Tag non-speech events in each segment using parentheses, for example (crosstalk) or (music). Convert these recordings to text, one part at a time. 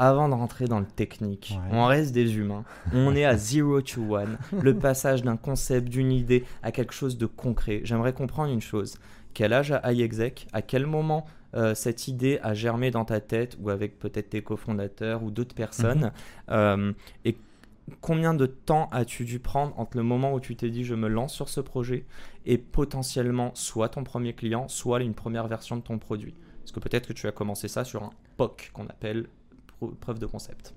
avant de rentrer dans le technique, on reste des humains. On est à (laughs) zero to one, le passage d'un concept, d'une idée à quelque chose de concret. J'aimerais comprendre une chose. Quel âge a iExec À quel moment euh, cette idée a germé dans ta tête ou avec peut-être tes cofondateurs ou d'autres personnes? Mhm. euh, Et combien de temps as-tu dû prendre entre le moment où tu t'es dit je me lance sur ce projet et potentiellement soit ton premier client, soit une première version de ton produit? Parce que peut-être que tu as commencé ça sur un POC qu'on appelle preuve de concept.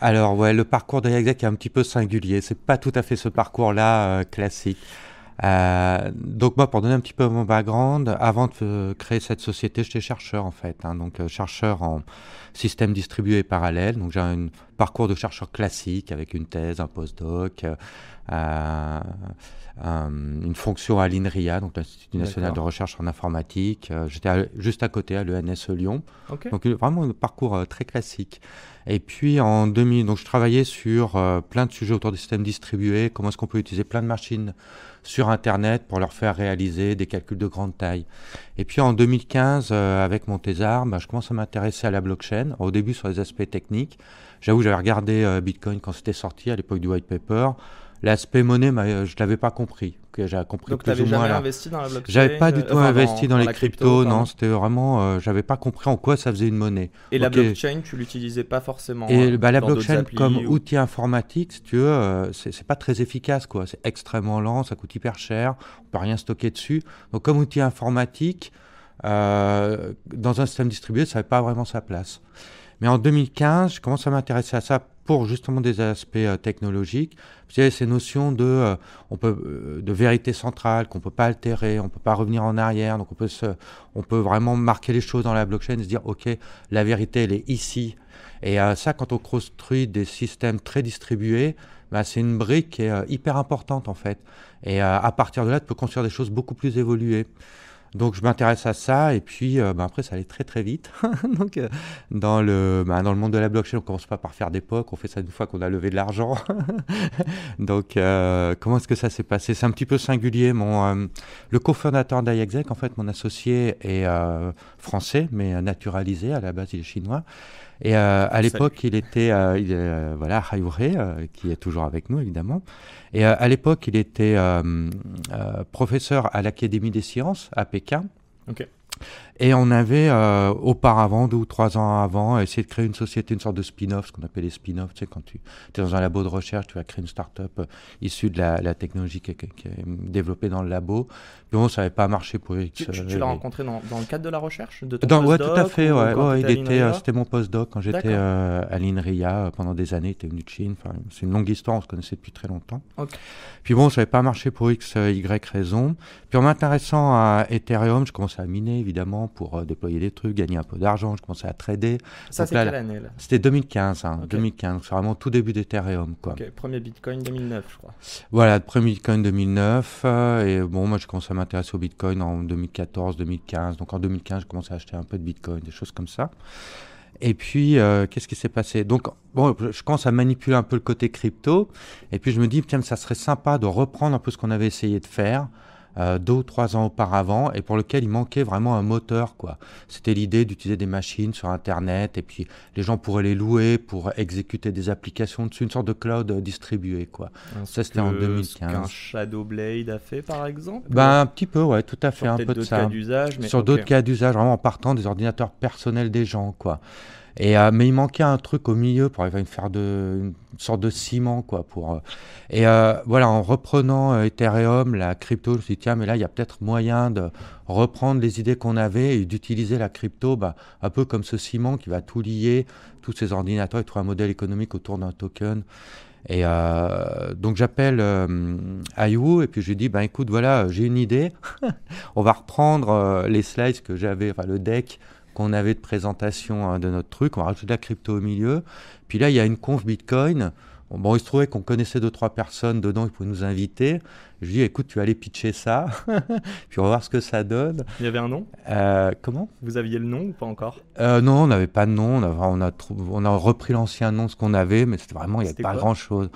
Alors ouais, le parcours d'Ayexec est un petit peu singulier. C'est pas tout à fait ce parcours-là euh, classique. Euh, donc moi, pour donner un petit peu mon background, avant de créer cette société, j'étais chercheur en fait, hein, donc euh, chercheur en système distribué parallèle. Donc j'ai un parcours de chercheur classique avec une thèse, un postdoc, euh, une fonction à l'INRIA, donc l'Institut national de recherche en informatique. J'étais juste à côté à l'ENS Lyon. Donc vraiment un parcours très classique. Et puis en 2000, donc je travaillais sur plein de sujets autour des systèmes distribués, comment est-ce qu'on peut utiliser plein de machines sur Internet pour leur faire réaliser des calculs de grande taille. Et puis en 2015, euh, avec mon bah, je commence à m'intéresser à la blockchain, au début sur les aspects techniques. J'avoue, j'avais regardé euh, Bitcoin quand c'était sorti à l'époque du white paper. L'aspect monnaie, je ne l'avais pas compris. J'avais compris Donc, tu n'avais jamais investi dans la blockchain J'avais pas du euh, tout investi dans, les cryptos, non. C'était vraiment, euh, j'avais pas compris en quoi ça faisait une monnaie. Et la blockchain, tu l'utilisais pas forcément Et bah, la blockchain comme outil informatique, si tu veux, euh, c'est pas très efficace, quoi. C'est extrêmement lent, ça coûte hyper cher, on peut rien stocker dessus. Donc, comme outil informatique, dans un système distribué, ça n'avait pas vraiment sa place. Mais en 2015, je commence à m'intéresser à ça pour justement des aspects euh, technologiques. Y a ces notions de, euh, on peut, euh, de vérité centrale qu'on ne peut pas altérer, on ne peut pas revenir en arrière, donc on peut, se, on peut vraiment marquer les choses dans la blockchain et se dire, OK, la vérité, elle est ici. Et ça, quand on construit des systèmes très distribués, bah, c'est une brique qui est hyper importante en fait. Et à partir de là, tu peux construire des choses beaucoup plus évoluées. Donc je m'intéresse à ça et puis euh, bah, après ça allait très très vite. (laughs) Donc euh, dans le bah, dans le monde de la blockchain, on commence pas par faire des POC, on fait ça une fois qu'on a levé de l'argent. (laughs) Donc euh, comment est-ce que ça s'est passé? C'est un petit peu singulier. Mon le cofondateur d'IExec, en fait, mon associé est français mais naturalisé à la base il est chinois. Et à l'époque, il était il, voilà qui est toujours avec nous évidemment. Et euh, à l'époque, il était euh, euh, professeur à l'Académie des sciences à Pékin. Ok. Et on avait euh, auparavant, deux ou trois ans avant, essayé de créer une société, une sorte de spin-off, ce qu'on appelle les spin-offs. Tu sais, quand tu es dans un labo de recherche, tu vas créer une start-up euh, issue de la, technologie qui est, développée dans le labo. Puis bon, ça n'avait pas marché pour X. Tu, tu, l'as rencontré dans, dans, le cadre de la recherche de ton Ouais, tout à fait. Ouais, ouais, il était, euh, c'était mon postdoc quand j'étais à l'INRIA pendant des années. Il était venu de Chine. Enfin, c'est une longue histoire, on se connaissait depuis très longtemps. Puis bon, ça n'avait pas marché pour X, Y raison. Puis en m'intéressant à Ethereum, je commençais à miner évidemment pour euh, déployer des trucs, gagner un peu d'argent. Je commençais à trader. Ça, c'est quelle année C'était 2015. Hein, 2015. C'est vraiment tout début d'Ethereum. Quoi. Premier Bitcoin 2009, je crois. Voilà, premier Bitcoin 2009. Euh, et bon, moi, je commençais à m'intéresser au Bitcoin en 2014, 2015. Donc en 2015, je commençais à acheter un peu de Bitcoin, des choses comme ça. Et puis, euh, qu'est-ce qui s'est passé? Donc, bon, je commence à manipuler un peu le côté crypto. Et puis, je me dis, tiens, ça serait sympa de reprendre un peu ce qu'on avait essayé de faire euh, deux ou trois ans auparavant et pour lequel il manquait vraiment un moteur. quoi. C'était l'idée d'utiliser des machines sur Internet et puis les gens pourraient les louer pour exécuter des applications dessus, une sorte de cloud distribué. quoi. ça, c'était en 2015. qu'un Shadowblade a fait, par exemple ben, Un petit peu, ouais, tout à fait. un peu de ça. Cas mais sur d'autres cas d'usage, vraiment en partant des ordinateurs personnels des gens. quoi. Euh, mais il manquait un truc au milieu pour arriver à faire de, une sorte de ciment. Quoi, euh, et euh, voilà, en reprenant Ethereum, la crypto, je me suis dit, tiens, mais là, il y a peut-être moyen de reprendre les idées qu'on avait et d'utiliser la crypto bah, un peu comme ce ciment qui va tout lier, tous ces ordinateurs et tout un modèle économique autour d'un token. Et donc j'appelle euh, et puis je lui dis ben écoute voilà j'ai une idée (laughs) on va reprendre les slides que j'avais enfin le deck qu'on avait de présentation hein, de notre truc. On a rajouté de la crypto au milieu. Puis là, il y a une conf Bitcoin. Bon, il se trouvait qu'on connaissait deux, trois personnes dedans, ils pouvaient nous inviter. Je lui dis, écoute, tu vas aller pitcher ça, (laughs) puis on va voir ce que ça donne. Il y avait un nom? Euh, Comment? Vous aviez le nom ou pas encore? Euh, Non, on n'avait pas de nom. On a, on a, on a repris l'ancien nom, ce qu'on avait, mais c'était vraiment, il n'y avait pas grand-chose.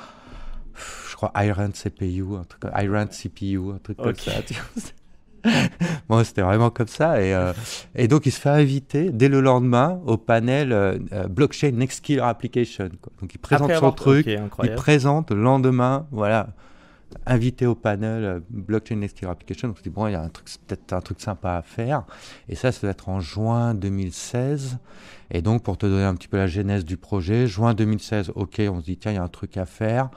Je crois Iron CPU, un truc, Iron CPU, un truc comme ça. (laughs) (laughs) bon, c'était vraiment comme ça. Et, euh, et, donc, il se fait inviter dès le lendemain au panel euh, euh, Blockchain Next Killer Application. Donc, il présente son truc, il présente le lendemain, voilà, invité au panel Blockchain Next Killer Application. Donc, je dis, bon, il y a peut-être un truc sympa à faire. Et ça, ça doit être en juin 2016. Et donc, pour te donner un petit peu la genèse du projet, juin 2016, OK, on se dit, tiens, il y a un truc à faire.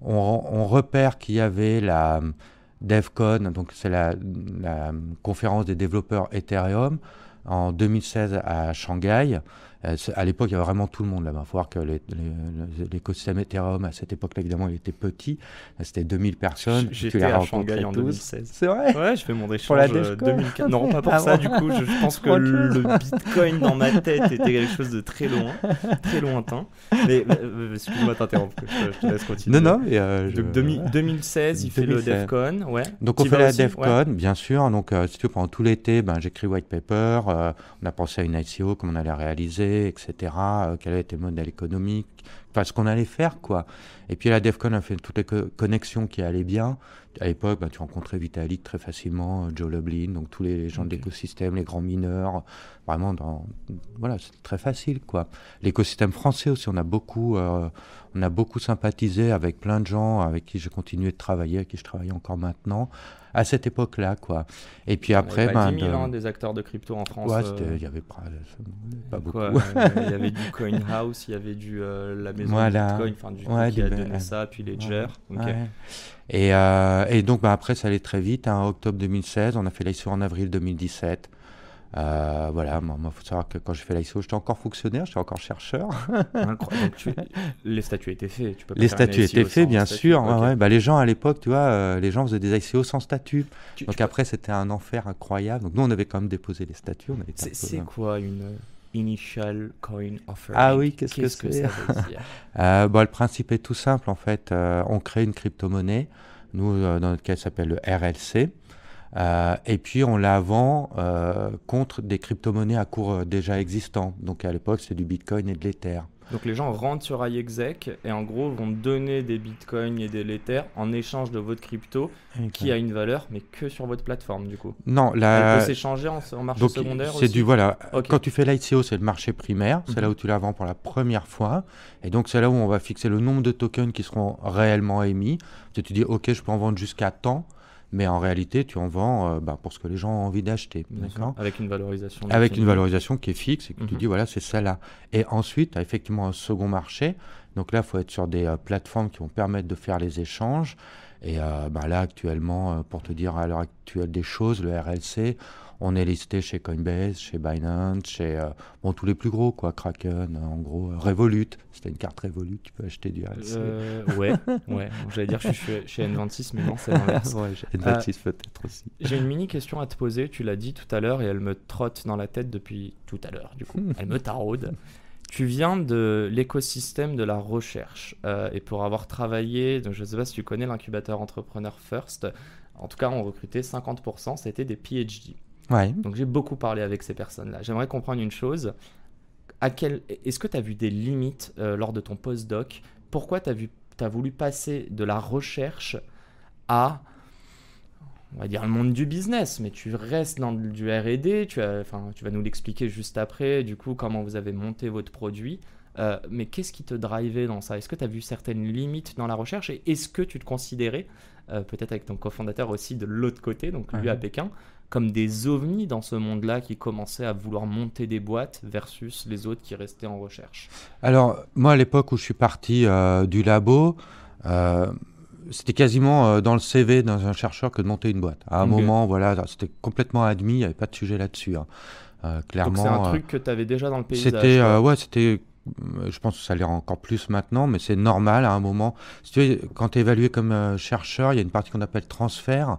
On, on repère qu'il y avait la DevCon, donc c'est la, conférence des développeurs Ethereum en 2016 à Shanghai. Euh, à l'époque, il y avait vraiment tout le monde là-bas. Il faut voir que l'écosystème Ethereum, à cette époque-là, évidemment, il était petit. C'était 2000 personnes. J'étais à Shanghai en 2016. C'est vrai Ouais, je fais mon échange pour la 2004. Non, (laughs) pas pour ah ça, du coup. Je, pense (laughs) que le (laughs) Bitcoin dans ma tête était quelque chose de très loin, très lointain. Mais euh, euh, excuse-moi t'interrompre, je, te laisse continuer. Non, non. Mais Donc 2016, il fait le DevCon. Ouais. Donc on fait la DevCon, bien sûr. Donc si tu veux, pendant tout l'été, ben, j'écris white paper. on a pensé à une ICO, comment on allait réaliser etc. Euh, quel était le modèle économique, enfin ce qu'on allait faire, quoi. Et puis la DEFCON a fait toutes les connexions qui allaient bien. À l'époque, bah, tu rencontrais Vitalik très facilement, euh, Joe Lublin, donc tous les gens de l'écosystème, les grands mineurs, vraiment, dans, voilà, c'est très facile, quoi. L'écosystème français aussi, on a beaucoup, euh, on a beaucoup sympathisé avec plein de gens avec qui j'ai continué de travailler, avec qui je travaille encore maintenant à cette époque-là, quoi. Et puis après, ben, 10 000 des acteurs de crypto en France. Ouais, euh, il y avait pas, beaucoup. Il y avait (laughs) du Coin House, il y avait du euh, la maison Bitcoin, enfin du ouais, qui a donné ça, puis Ledger. Et, euh, et, donc, ben, après, ça allait très vite. Hein, octobre 2016, on a fait l'ISO en avril 2017. Euh, voilà, il faut savoir que quand j'ai fait l'ISO, j'étais encore fonctionnaire, j'étais encore chercheur. (laughs) (laughs) les statuts étaient faits. Tu peux les statuts étaient faits, bien sûr. bah, les gens à l'époque, tu vois, euh, les gens faisaient des ICO sans statut. Donc après, c'était un enfer incroyable. Donc nous, on avait quand même déposé les statuts. C'est quoi une initial coin offer Ah oui, qu'est-ce que, ça veut dire? (laughs) Euh, Le principe est tout simple en fait. on crée une crypto-monnaie. Nous, dans notre cas, ça s'appelle le RLC. Euh, et puis on la vend euh, contre des crypto-monnaies à cours euh, déjà existants. Donc à l'époque, c'est du Bitcoin et de l'Ether. Donc les gens rentrent sur iExec et en gros vont donner des bitcoins et des l'Ether en échange de votre crypto qui a une valeur mais que sur votre plateforme du coup. Non, la... Elle peut s'échanger en, marché secondaire C'est du voilà. Quand tu fais l'ICO, c'est le marché primaire, c'est là mhm. où tu la vends pour la première fois et donc c'est là où on va fixer le nombre de tokens qui seront réellement émis. Tu te dis OK, je peux en vendre jusqu'à tant mais en réalité, tu en vends euh, bah, pour ce que les gens ont envie d'acheter. Avec une valorisation. Avec une valorisation qui est fixe et que tu mhm. dis, voilà, c'est ça là. Et ensuite, tu as effectivement un second marché. Donc là, il faut être sur des euh, plateformes qui vont permettre de faire les échanges. Et euh, bah, là, actuellement, pour te dire à l'heure actuelle des choses, le RLC, on est listé chez Coinbase, chez Binance, chez euh, bon, tous les plus gros, quoi, Kraken, en gros, euh, Revolut. C'était une carte Revolut, tu peux acheter du RLC. Euh, ouais, ouais. (laughs) J'allais dire que je suis chez N26, mais non, c'est l'inverse. ouais, N26 peut-être aussi. J'ai une mini question à te poser, tu l'as dit tout à l'heure et elle me trotte dans la tête depuis tout à l'heure, du coup. (laughs) elle me taraude. Tu viens de l'écosystème de la recherche et pour avoir travaillé, donc je ne sais pas si tu connais l'incubateur entrepreneur First, en tout cas on recrutait 50%, c'était des PhD. Donc j'ai beaucoup parlé avec ces personnes-là. J'aimerais comprendre une chose. Est-ce que tu as vu des limites euh, lors de ton postdoc? Pourquoi tu as, vu... as voulu passer de la recherche à, on va dire, le monde du business? Mais tu restes dans du RD, tu, enfin, tu vas nous l'expliquer juste après, du coup, comment vous avez monté votre produit? Euh, mais qu'est-ce qui te drivait dans ça? Est-ce que tu as vu certaines limites dans la recherche? Et est-ce que tu te considérais, euh, peut-être avec ton cofondateur aussi de l'autre côté, donc lui à Pékin, comme des ovnis dans ce monde-là qui commençaient à vouloir monter des boîtes versus les autres qui restaient en recherche? Alors, moi, à l'époque où je suis parti euh, du labo, c'était quasiment dans le CV d'un chercheur que de monter une boîte. À un moment, voilà, c'était complètement admis, il n'y avait pas de sujet là-dessus. Hein. clairement. c'est un truc que tu avais déjà dans le paysage C'était, ouais, c'était je pense que ça l'est encore plus maintenant, mais c'est normal à un moment. Si tu veux, quand tu es évalué comme chercheur, il y a une partie qu'on appelle transfert.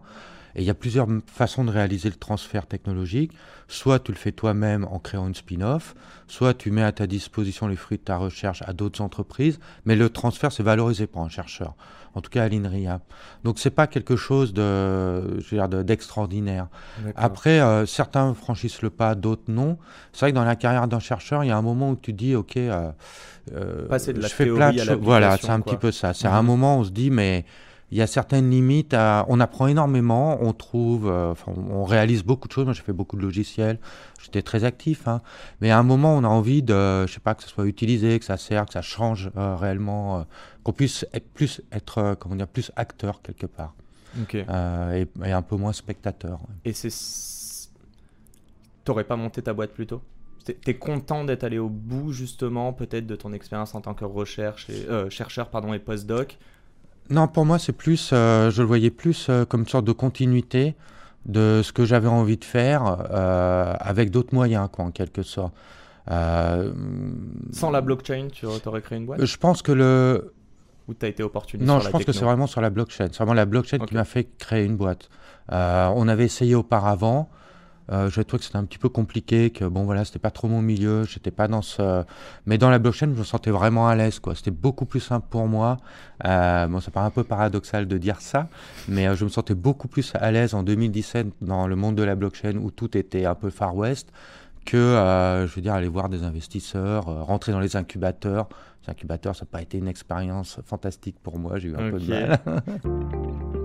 Et il y a plusieurs façons de réaliser le transfert technologique. Soit tu le fais toi-même en créant une spin-off, soit tu mets à ta disposition les fruits de ta recherche à d'autres entreprises, mais le transfert, c'est valorisé par un chercheur, en tout cas à l'INRIA. Donc c'est pas quelque chose de, d'extraordinaire. Après, euh, certains franchissent le pas, d'autres non. C'est vrai que dans la carrière d'un chercheur, il y a un moment où tu dis, ok, euh, euh, Passer de la je fais plein de choses. Voilà, c'est un petit peu ça. C'est un mhm. moment où on se dit, mais il y a certaines limites. À... On apprend énormément, on trouve, euh, on réalise beaucoup de choses. Moi, j'ai fait beaucoup de logiciels, j'étais très actif. Hein. Mais à un moment, on a envie de, je sais pas, que ça soit utilisé, que ça sert, que ça change euh, réellement, euh, qu'on puisse être plus, être, comment dire, plus acteur quelque part. Et, et, un peu moins spectateur. Et c'est, t'aurais pas monté ta boîte plus tôt? T'es content d'être allé au bout justement peut-être de ton expérience en tant que recherche et, chercheur pardon, et postdoc? Non, pour moi, c'est plus, euh, je le voyais plus euh, comme une sorte de continuité de ce que j'avais envie de faire euh, avec d'autres moyens, quoi, en quelque sorte. Sans la blockchain, tu aurais créé une boîte? Je pense que le. Ou tu as été opportuniste Non, je pense que c'est vraiment sur la blockchain. C'est vraiment la blockchain qui m'a fait créer une boîte. on avait essayé auparavant. Euh, je trouvais que c'était un petit peu compliqué, que bon voilà, c'était pas trop mon milieu, j'étais pas dans ce. Mais dans la blockchain, je me sentais vraiment à l'aise, quoi. C'était beaucoup plus simple pour moi. Euh, bon, ça paraît un peu paradoxal de dire ça, mais euh, je me sentais beaucoup plus à l'aise en 2017 dans le monde de la blockchain où tout était un peu Far West que, je veux dire, aller voir des investisseurs, rentrer dans les incubateurs. Les incubateurs, ça n'a pas été une expérience fantastique pour moi, j'ai eu un peu de mal. (laughs)